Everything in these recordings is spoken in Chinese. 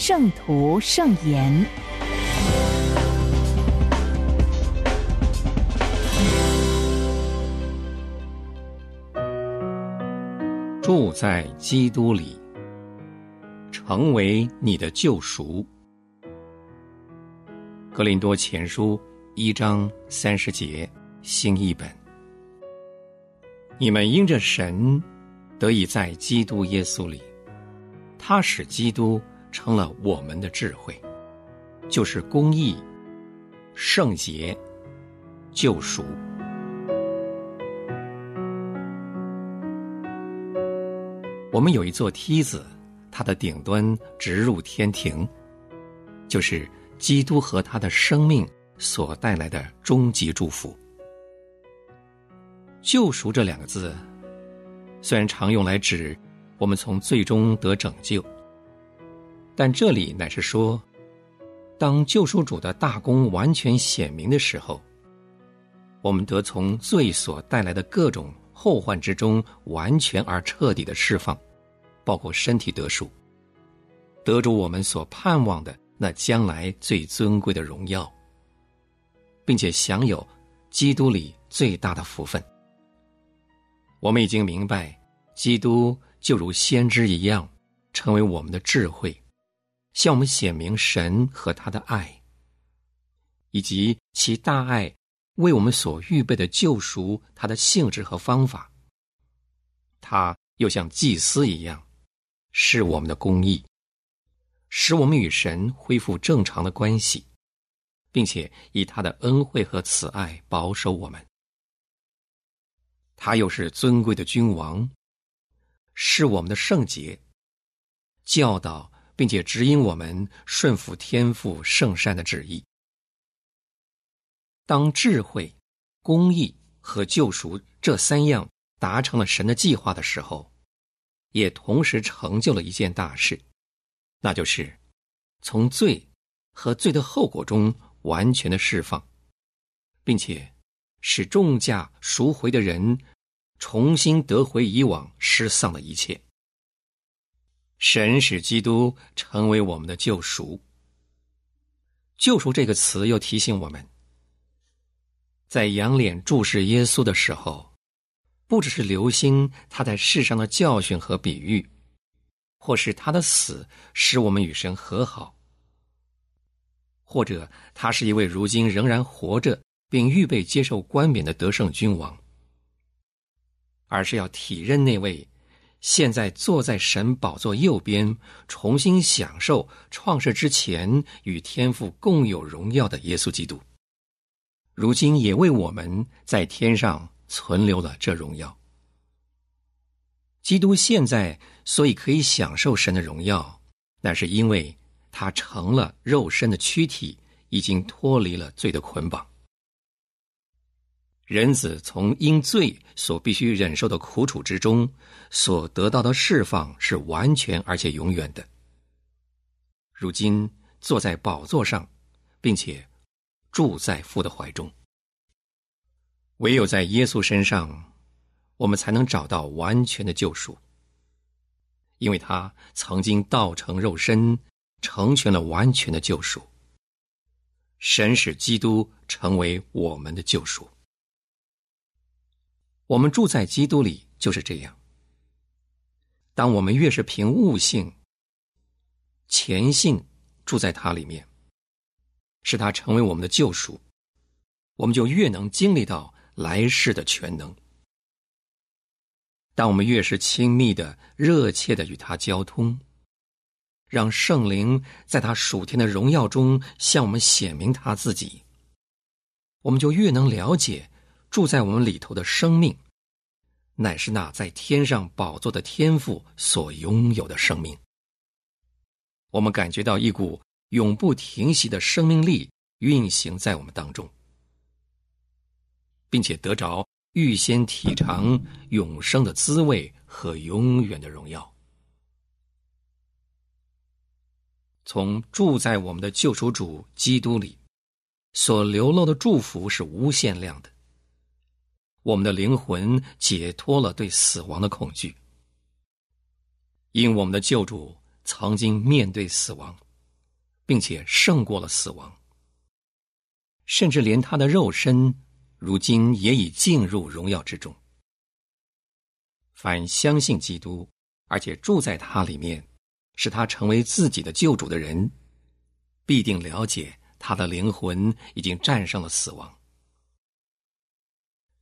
圣徒圣言，住在基督里，成为你的救赎。格林多前书一章三十节，新译本。你们因着神得以在基督耶稣里，他使基督。成了我们的智慧，就是公义、圣洁、救赎。我们有一座梯子，它的顶端直入天庭，就是基督和他的生命所带来的终极祝福。救赎这两个字，虽然常用来指我们从最终得拯救。但这里乃是说，当救赎主的大功完全显明的时候，我们得从罪所带来的各种后患之中完全而彻底的释放，包括身体得赎，得主我们所盼望的那将来最尊贵的荣耀，并且享有基督里最大的福分。我们已经明白，基督就如先知一样，成为我们的智慧。向我们显明神和他的爱，以及其大爱为我们所预备的救赎，他的性质和方法。他又像祭司一样，是我们的公义，使我们与神恢复正常的关系，并且以他的恩惠和慈爱保守我们。他又是尊贵的君王，是我们的圣洁，教导。并且指引我们顺服天赋圣善的旨意。当智慧、公义和救赎这三样达成了神的计划的时候，也同时成就了一件大事，那就是从罪和罪的后果中完全的释放，并且使重价赎回的人重新得回以往失丧的一切。神使基督成为我们的救赎。救赎这个词又提醒我们，在仰脸注视耶稣的时候，不只是留心他在世上的教训和比喻，或是他的死使我们与神和好，或者他是一位如今仍然活着并预备接受冠冕的得胜君王，而是要体认那位。现在坐在神宝座右边，重新享受创世之前与天父共有荣耀的耶稣基督，如今也为我们在天上存留了这荣耀。基督现在所以可以享受神的荣耀，那是因为他成了肉身的躯体，已经脱离了罪的捆绑。人子从因罪所必须忍受的苦楚之中，所得到的释放是完全而且永远的。如今坐在宝座上，并且住在父的怀中。唯有在耶稣身上，我们才能找到完全的救赎，因为他曾经道成肉身，成全了完全的救赎。神使基督成为我们的救赎。我们住在基督里就是这样。当我们越是凭悟性、虔信住在他里面，使他成为我们的救赎，我们就越能经历到来世的全能。当我们越是亲密的、热切的与他交通，让圣灵在他属天的荣耀中向我们显明他自己，我们就越能了解。住在我们里头的生命，乃是那在天上宝座的天赋所拥有的生命。我们感觉到一股永不停息的生命力运行在我们当中，并且得着预先体尝永生的滋味和永远的荣耀。从住在我们的救赎主基督里所流露的祝福是无限量的。我们的灵魂解脱了对死亡的恐惧，因我们的救主曾经面对死亡，并且胜过了死亡，甚至连他的肉身如今也已进入荣耀之中。凡相信基督而且住在他里面，使他成为自己的救主的人，必定了解他的灵魂已经战胜了死亡。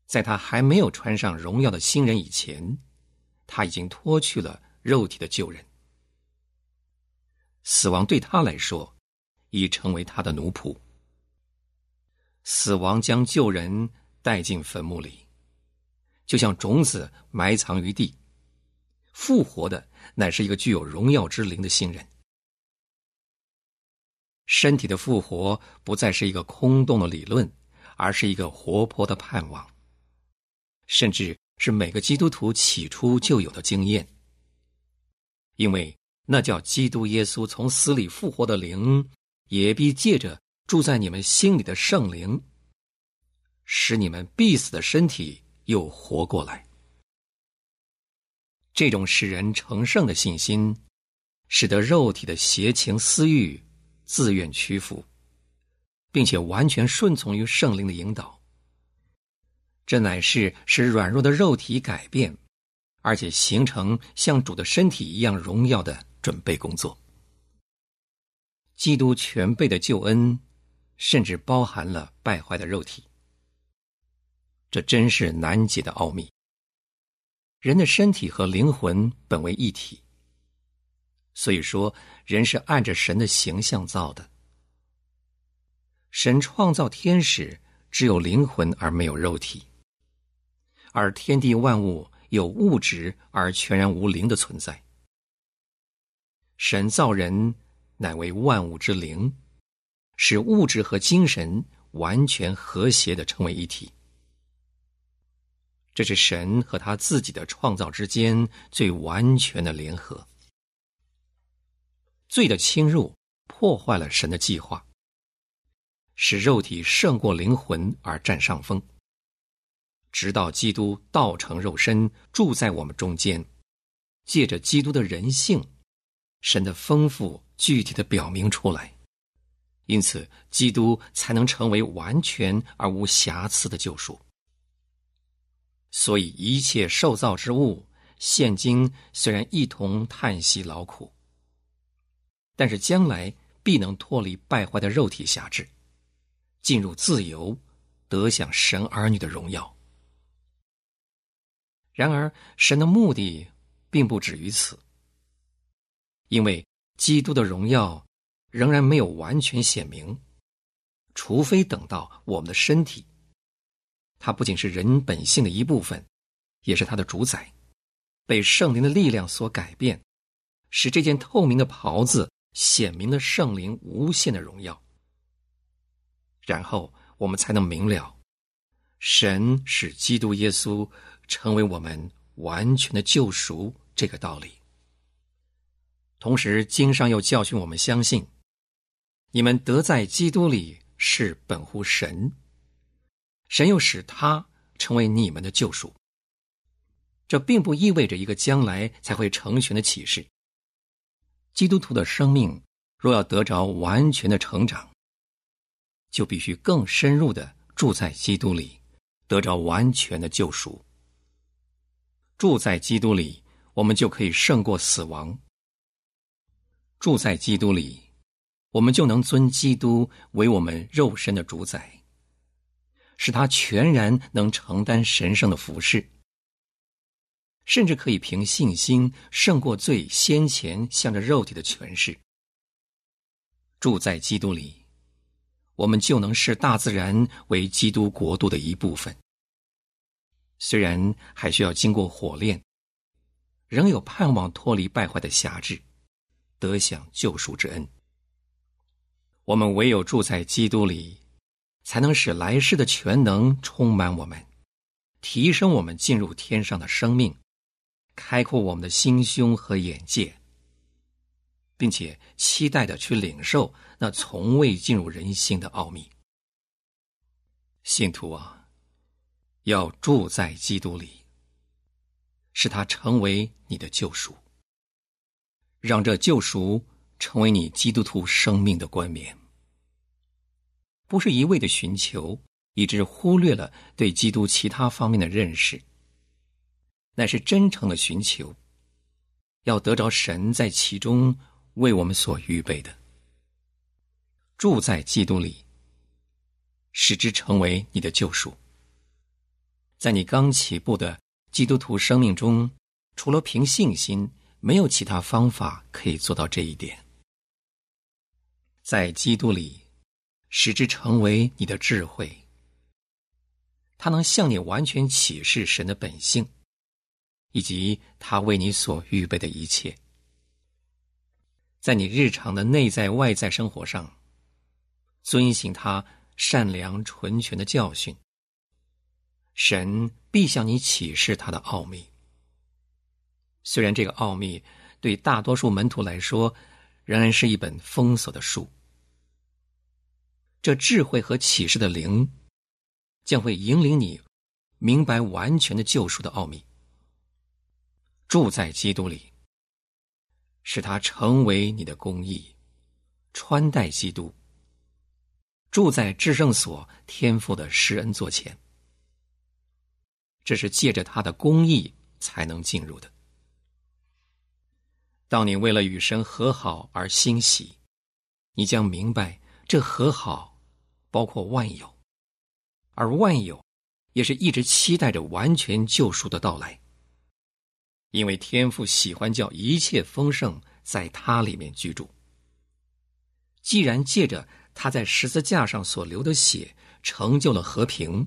在他还没有穿上荣耀的新人以前，他已经脱去了肉体的旧人。死亡对他来说，已成为他的奴仆。死亡将旧人带进坟墓里，就像种子埋藏于地。复活的乃是一个具有荣耀之灵的新人。身体的复活不再是一个空洞的理论，而是一个活泼的盼望。甚至是每个基督徒起初就有的经验，因为那叫基督耶稣从死里复活的灵，也必借着住在你们心里的圣灵，使你们必死的身体又活过来。这种使人成圣的信心，使得肉体的邪情私欲自愿屈服，并且完全顺从于圣灵的引导。这乃是使软弱的肉体改变，而且形成像主的身体一样荣耀的准备工作。基督全备的救恩，甚至包含了败坏的肉体。这真是难解的奥秘。人的身体和灵魂本为一体，所以说人是按着神的形象造的。神创造天使，只有灵魂而没有肉体。而天地万物有物质而全然无灵的存在。神造人乃为万物之灵，使物质和精神完全和谐的成为一体。这是神和他自己的创造之间最完全的联合。罪的侵入破坏了神的计划，使肉体胜过灵魂而占上风。直到基督道成肉身住在我们中间，借着基督的人性，神的丰富具体的表明出来，因此基督才能成为完全而无瑕疵的救赎。所以一切受造之物，现今虽然一同叹息劳苦，但是将来必能脱离败坏的肉体辖制，进入自由，得享神儿女的荣耀。然而，神的目的并不止于此，因为基督的荣耀仍然没有完全显明，除非等到我们的身体，它不仅是人本性的一部分，也是它的主宰，被圣灵的力量所改变，使这件透明的袍子显明了圣灵无限的荣耀，然后我们才能明了，神使基督耶稣。成为我们完全的救赎，这个道理。同时，经上又教训我们相信，你们得在基督里是本乎神，神又使他成为你们的救赎。这并不意味着一个将来才会成全的启示。基督徒的生命若要得着完全的成长，就必须更深入的住在基督里，得着完全的救赎。住在基督里，我们就可以胜过死亡。住在基督里，我们就能尊基督为我们肉身的主宰，使他全然能承担神圣的服饰，甚至可以凭信心胜过最先前向着肉体的权势。住在基督里，我们就能视大自然为基督国度的一部分。虽然还需要经过火炼，仍有盼望脱离败坏的辖制，得享救赎之恩。我们唯有住在基督里，才能使来世的全能充满我们，提升我们进入天上的生命，开阔我们的心胸和眼界，并且期待的去领受那从未进入人心的奥秘。信徒啊，要住在基督里，使他成为你的救赎，让这救赎。成为你基督徒生命的冠冕，不是一味的寻求，以致忽略了对基督其他方面的认识，乃是真诚的寻求，要得着神在其中为我们所预备的，住在基督里，使之成为你的救赎。在你刚起步的基督徒生命中，除了凭信心，没有其他方法可以做到这一点。在基督里，使之成为你的智慧。它能向你完全启示神的本性，以及他为你所预备的一切。在你日常的内在外在生活上，遵行他善良纯全的教训，神必向你启示他的奥秘。虽然这个奥秘对大多数门徒来说，仍然是一本封锁的书。这智慧和启示的灵，将会引领你明白完全的救赎的奥秘。住在基督里，使他成为你的公义，穿戴基督。住在至圣所天赋的施恩座前，这是借着他的公义才能进入的。当你为了与神和好而欣喜，你将明白。这和好，包括万有，而万有也是一直期待着完全救赎的到来。因为天父喜欢叫一切丰盛在他里面居住。既然借着他在十字架上所流的血成就了和平，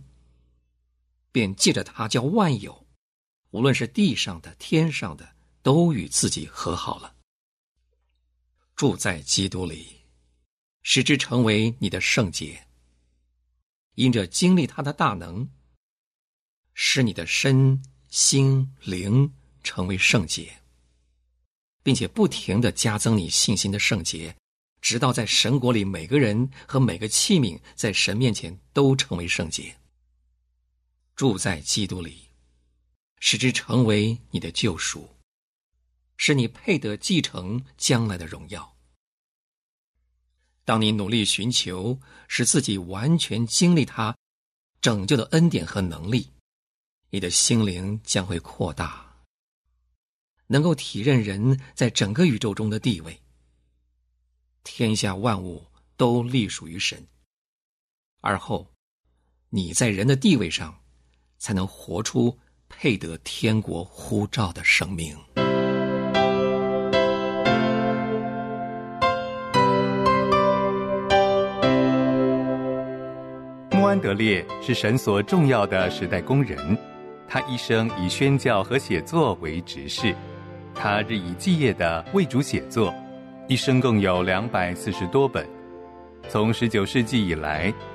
便借着他叫万有，无论是地上的、天上的，都与自己和好了，住在基督里。使之成为你的圣洁，因着经历他的大能，使你的身心灵成为圣洁，并且不停的加增你信心的圣洁，直到在神国里每个人和每个器皿在神面前都成为圣洁。住在基督里，使之成为你的救赎，使你配得继承将来的荣耀。当你努力寻求，使自己完全经历他拯救的恩典和能力，你的心灵将会扩大，能够体认人在整个宇宙中的地位。天下万物都隶属于神，而后你在人的地位上，才能活出配得天国呼召的生命。穆安德烈是神所重要的时代工人，他一生以宣教和写作为职事，他日以继夜的为主写作，一生共有两百四十多本。从十九世纪以来，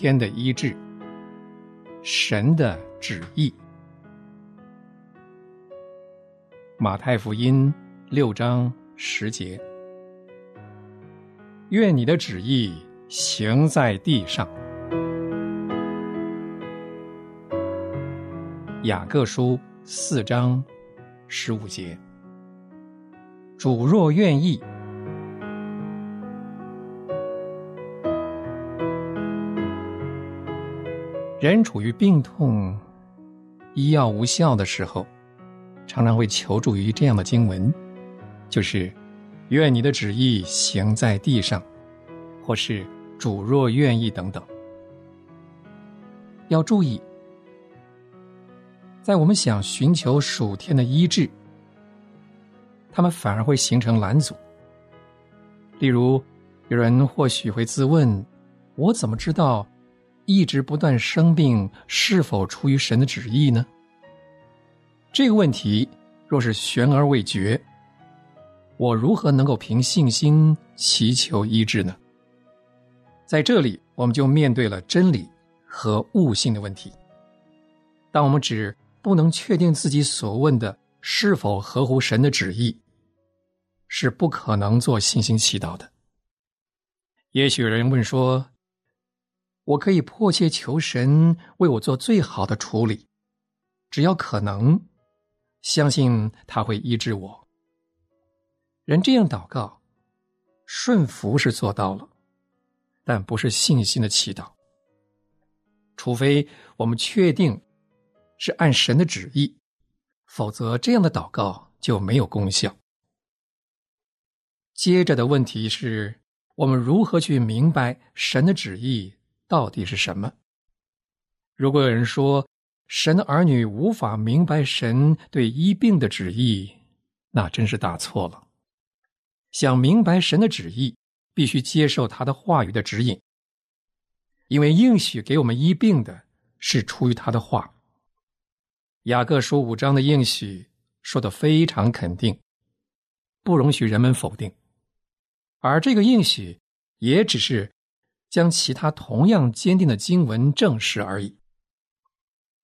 天的医治，神的旨意。马太福音六章十节，愿你的旨意。行在地上，雅各书四章十五节。主若愿意，人处于病痛、医药无效的时候，常常会求助于这样的经文，就是：愿你的旨意行在地上。或是主若愿意等等。要注意，在我们想寻求属天的医治，他们反而会形成拦阻。例如，有人或许会自问：我怎么知道一直不断生病是否出于神的旨意呢？这个问题若是悬而未决，我如何能够凭信心祈求医治呢？在这里，我们就面对了真理和悟性的问题。当我们只不能确定自己所问的是否合乎神的旨意，是不可能做信心祈祷的。也许有人问说：“我可以迫切求神为我做最好的处理，只要可能，相信他会医治我。”人这样祷告，顺服是做到了，但不是信心的祈祷。除非我们确定是按神的旨意，否则这样的祷告就没有功效。接着的问题是我们如何去明白神的旨意到底是什么？如果有人说神的儿女无法明白神对医病的旨意，那真是大错了。想明白神的旨意，必须接受他的话语的指引，因为应许给我们医病的是出于他的话。雅各书五章的应许说的非常肯定，不容许人们否定。而这个应许，也只是将其他同样坚定的经文证实而已，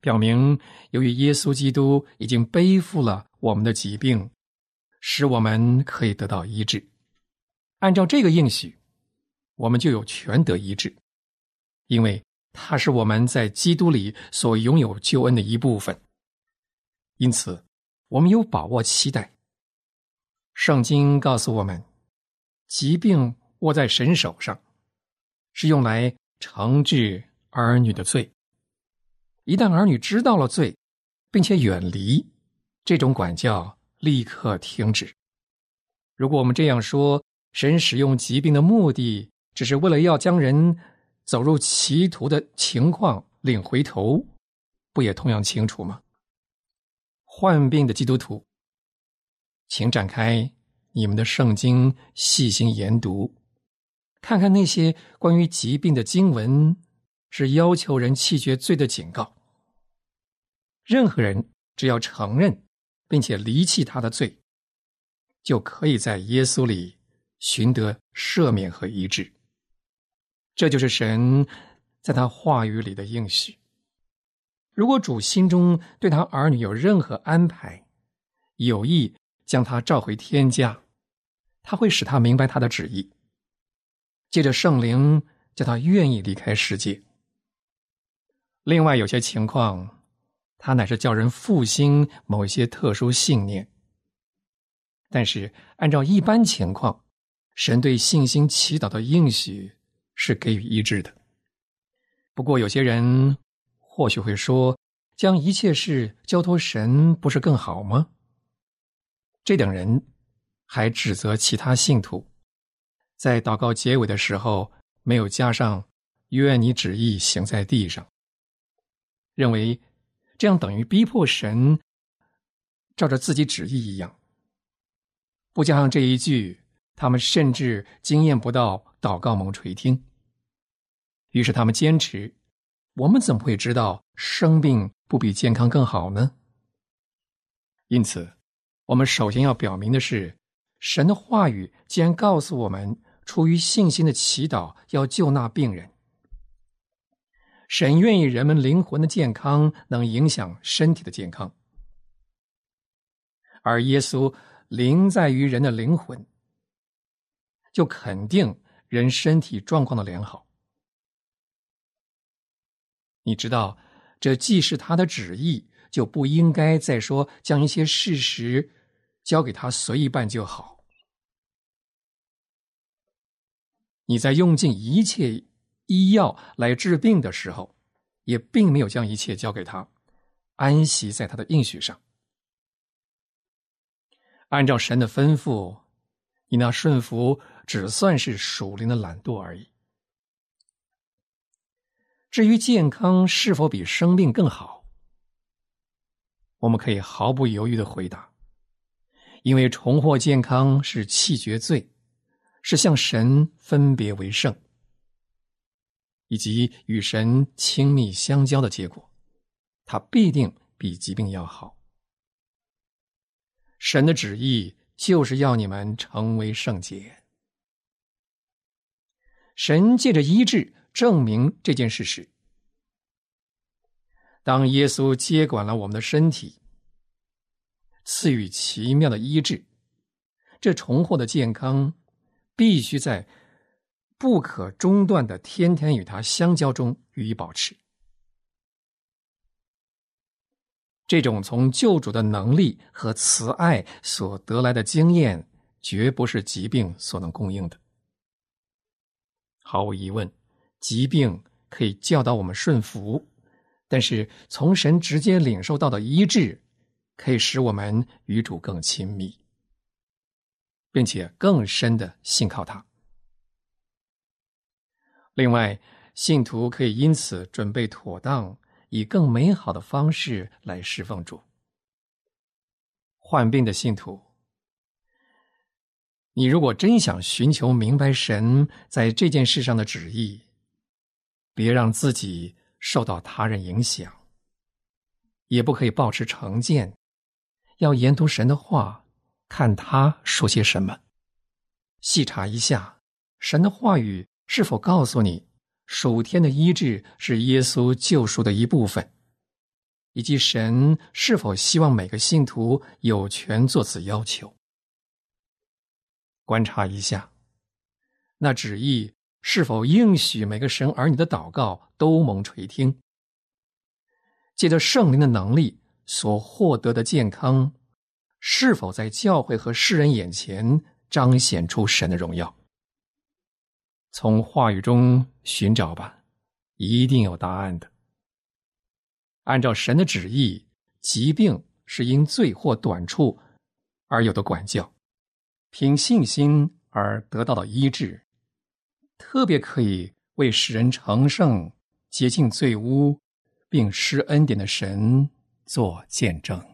表明由于耶稣基督已经背负了我们的疾病，使我们可以得到医治。按照这个应许，我们就有权得医治，因为它是我们在基督里所拥有救恩的一部分。因此，我们有把握期待。圣经告诉我们。疾病握在神手上，是用来惩治儿女的罪。一旦儿女知道了罪，并且远离这种管教，立刻停止。如果我们这样说，神使用疾病的目的，只是为了要将人走入歧途的情况领回头，不也同样清楚吗？患病的基督徒，请展开。你们的圣经细心研读，看看那些关于疾病的经文，是要求人弃绝罪的警告。任何人只要承认并且离弃他的罪，就可以在耶稣里寻得赦免和医治。这就是神在他话语里的应许。如果主心中对他儿女有任何安排，有意将他召回天家。他会使他明白他的旨意，借着圣灵叫他愿意离开世界。另外，有些情况，他乃是叫人复兴某一些特殊信念。但是，按照一般情况，神对信心祈祷的应许是给予医治的。不过，有些人或许会说，将一切事交托神，不是更好吗？这等人。还指责其他信徒，在祷告结尾的时候没有加上“愿你旨意行在地上”，认为这样等于逼迫神照着自己旨意一样。不加上这一句，他们甚至经验不到祷告蒙垂听。于是他们坚持：“我们怎么会知道生病不比健康更好呢？”因此，我们首先要表明的是。神的话语既然告诉我们，出于信心的祈祷要救那病人，神愿意人们灵魂的健康能影响身体的健康，而耶稣灵在于人的灵魂，就肯定人身体状况的良好。你知道，这既是他的旨意，就不应该再说将一些事实交给他随意办就好。你在用尽一切医药来治病的时候，也并没有将一切交给他，安息在他的应许上。按照神的吩咐，你那顺服只算是属灵的懒惰而已。至于健康是否比生病更好，我们可以毫不犹豫的回答：因为重获健康是弃绝罪，是向神分别为圣，以及与神亲密相交的结果，它必定比疾病要好。神的旨意就是要你们成为圣洁。神借着医治。证明这件事实，当耶稣接管了我们的身体，赐予奇妙的医治，这重获的健康必须在不可中断的天天与他相交中予以保持。这种从救主的能力和慈爱所得来的经验，绝不是疾病所能供应的。毫无疑问。疾病可以教导我们顺服，但是从神直接领受到的医治，可以使我们与主更亲密，并且更深的信靠他。另外，信徒可以因此准备妥当，以更美好的方式来侍奉主。患病的信徒，你如果真想寻求明白神在这件事上的旨意，别让自己受到他人影响，也不可以保持成见，要研读神的话，看他说些什么，细查一下神的话语是否告诉你属天的医治是耶稣救赎的一部分，以及神是否希望每个信徒有权做此要求。观察一下那旨意。是否应许每个神儿女的祷告都蒙垂听？借着圣灵的能力所获得的健康，是否在教会和世人眼前彰显出神的荣耀？从话语中寻找吧，一定有答案的。按照神的旨意，疾病是因罪或短处而有的管教，凭信心而得到的医治。特别可以为使人成圣、洁净罪污，并施恩典的神做见证。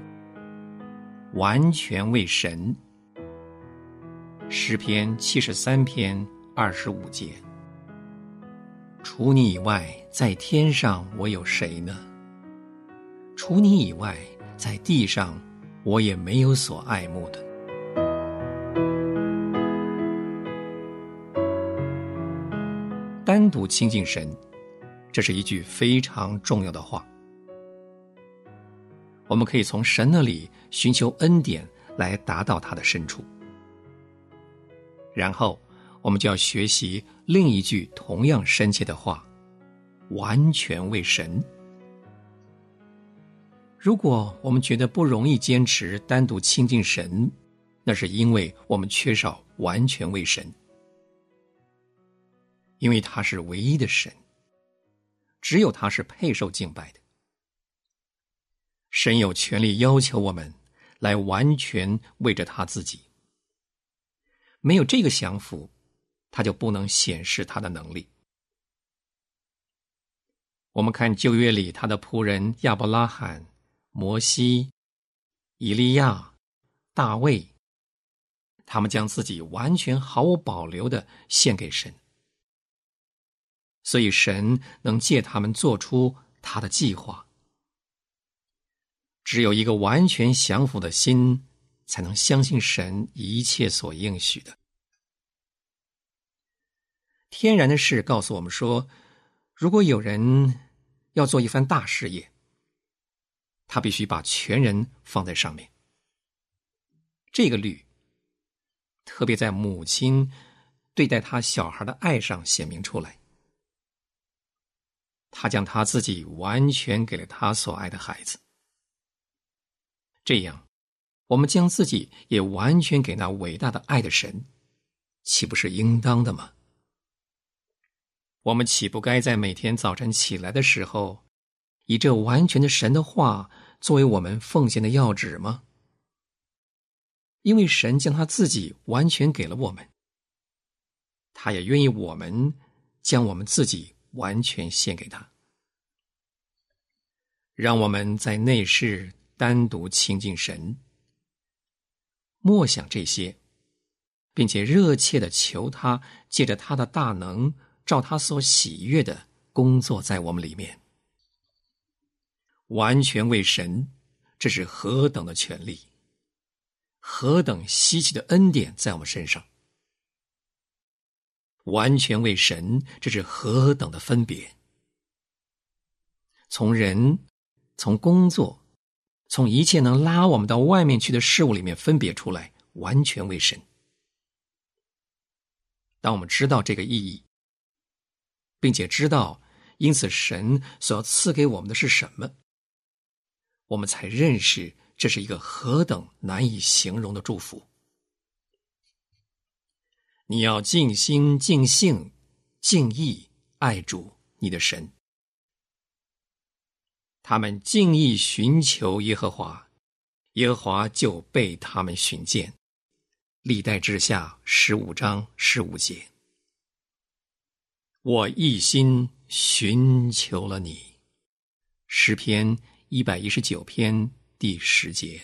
完全为神。诗篇七十三篇二十五节。除你以外，在天上我有谁呢？除你以外，在地上我也没有所爱慕的。单独亲近神，这是一句非常重要的话。我们可以从神那里寻求恩典，来达到他的深处。然后，我们就要学习另一句同样深切的话：完全为神。如果我们觉得不容易坚持单独亲近神，那是因为我们缺少完全为神。因为他是唯一的神，只有他是配受敬拜的。神有权利要求我们来完全为着他自己。没有这个降服，他就不能显示他的能力。我们看旧约里他的仆人亚伯拉罕、摩西、以利亚、大卫，他们将自己完全毫无保留的献给神。所以，神能借他们做出他的计划。只有一个完全降服的心，才能相信神一切所应许的。天然的事告诉我们说，如果有人要做一番大事业，他必须把全人放在上面。这个律，特别在母亲对待他小孩的爱上显明出来。他将他自己完全给了他所爱的孩子，这样，我们将自己也完全给那伟大的爱的神，岂不是应当的吗？我们岂不该在每天早晨起来的时候，以这完全的神的话作为我们奉献的要旨吗？因为神将他自己完全给了我们，他也愿意我们将我们自己。完全献给他，让我们在内室单独亲近神，默想这些，并且热切的求他借着他的大能，照他所喜悦的工作在我们里面，完全为神，这是何等的权利，何等稀奇的恩典在我们身上。完全为神，这是何等的分别！从人、从工作、从一切能拉我们到外面去的事物里面分别出来，完全为神。当我们知道这个意义，并且知道因此神所要赐给我们的是什么，我们才认识这是一个何等难以形容的祝福。你要尽心、尽性、尽意爱主你的神。他们敬意寻求耶和华，耶和华就被他们寻见。历代之下十五章十五节。我一心寻求了你。诗篇一百一十九篇第十节。